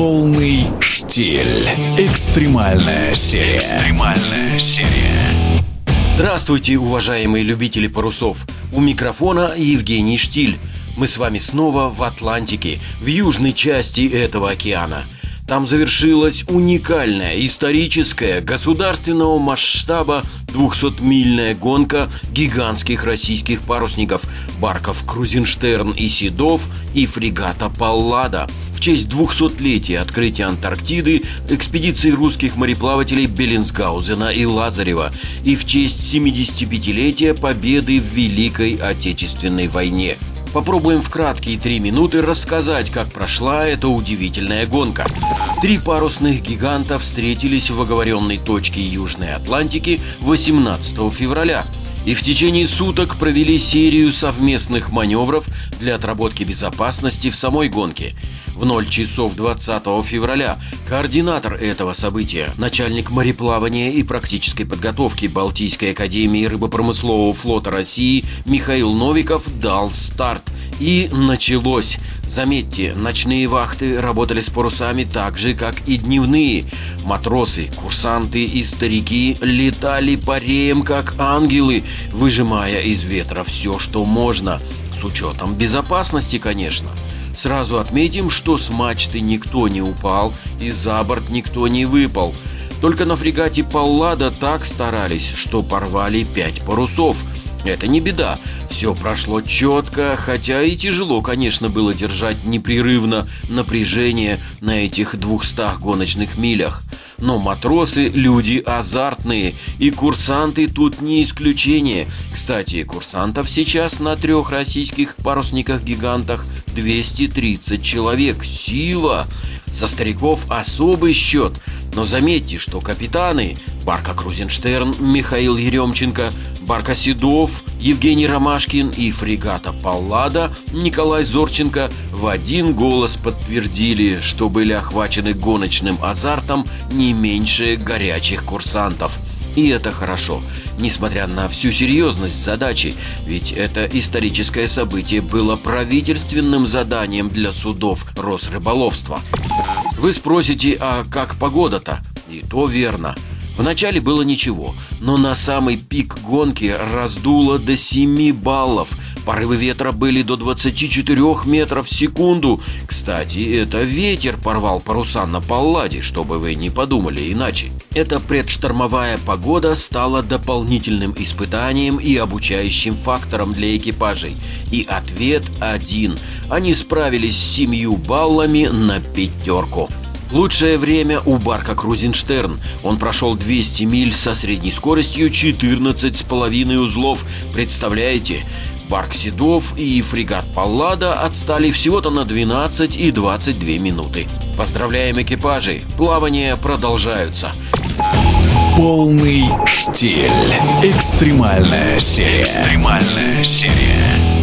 Полный штиль. Экстремальная серия. Экстремальная серия. Здравствуйте, уважаемые любители парусов. У микрофона Евгений Штиль. Мы с вами снова в Атлантике, в южной части этого океана. Там завершилась уникальная, историческая, государственного масштаба 200-мильная гонка гигантских российских парусников барков Крузенштерн и Седов и фрегата Паллада в честь 200-летия открытия Антарктиды, экспедиции русских мореплавателей Беллинсгаузена и Лазарева и в честь 75-летия победы в Великой Отечественной войне – Попробуем в краткие три минуты рассказать, как прошла эта удивительная гонка. Три парусных гиганта встретились в оговоренной точке Южной Атлантики 18 февраля. И в течение суток провели серию совместных маневров для отработки безопасности в самой гонке – в 0 часов 20 февраля координатор этого события, начальник мореплавания и практической подготовки Балтийской академии рыбопромыслового флота России Михаил Новиков дал старт. И началось. Заметьте, ночные вахты работали с парусами так же, как и дневные. Матросы, курсанты и старики летали по реям, как ангелы, выжимая из ветра все, что можно. С учетом безопасности, конечно. Сразу отметим, что с мачты никто не упал и за борт никто не выпал. Только на фрегате Паллада так старались, что порвали пять парусов. Это не беда, все прошло четко, хотя и тяжело, конечно, было держать непрерывно напряжение на этих двухстах гоночных милях. Но матросы – люди азартные, и курсанты тут не исключение. Кстати, курсантов сейчас на трех российских парусниках-гигантах 230 человек. Сила! Со стариков особый счет. Но заметьте, что капитаны Барка Крузенштерн, Михаил Еремченко, Барка Седов, Евгений Ромашкин и фрегата Паллада Николай Зорченко в один голос подтвердили, что были охвачены гоночным азартом не меньше горячих курсантов. И это хорошо, несмотря на всю серьезность задачи, ведь это историческое событие было правительственным заданием для судов Росрыболовства. Вы спросите, а как погода-то? И то верно – Вначале было ничего, но на самый пик гонки раздуло до 7 баллов. Порывы ветра были до 24 метров в секунду. Кстати, это ветер порвал паруса на Палладе, чтобы вы не подумали иначе. Эта предштормовая погода стала дополнительным испытанием и обучающим фактором для экипажей. И ответ один. Они справились с семью баллами на пятерку. Лучшее время у Барка Крузенштерн. Он прошел 200 миль со средней скоростью 14,5 узлов. Представляете? Барк Седов и фрегат Паллада отстали всего-то на 12 и 22 минуты. Поздравляем экипажи! Плавания продолжаются. Полный штиль. Экстремальная серия. Экстремальная серия.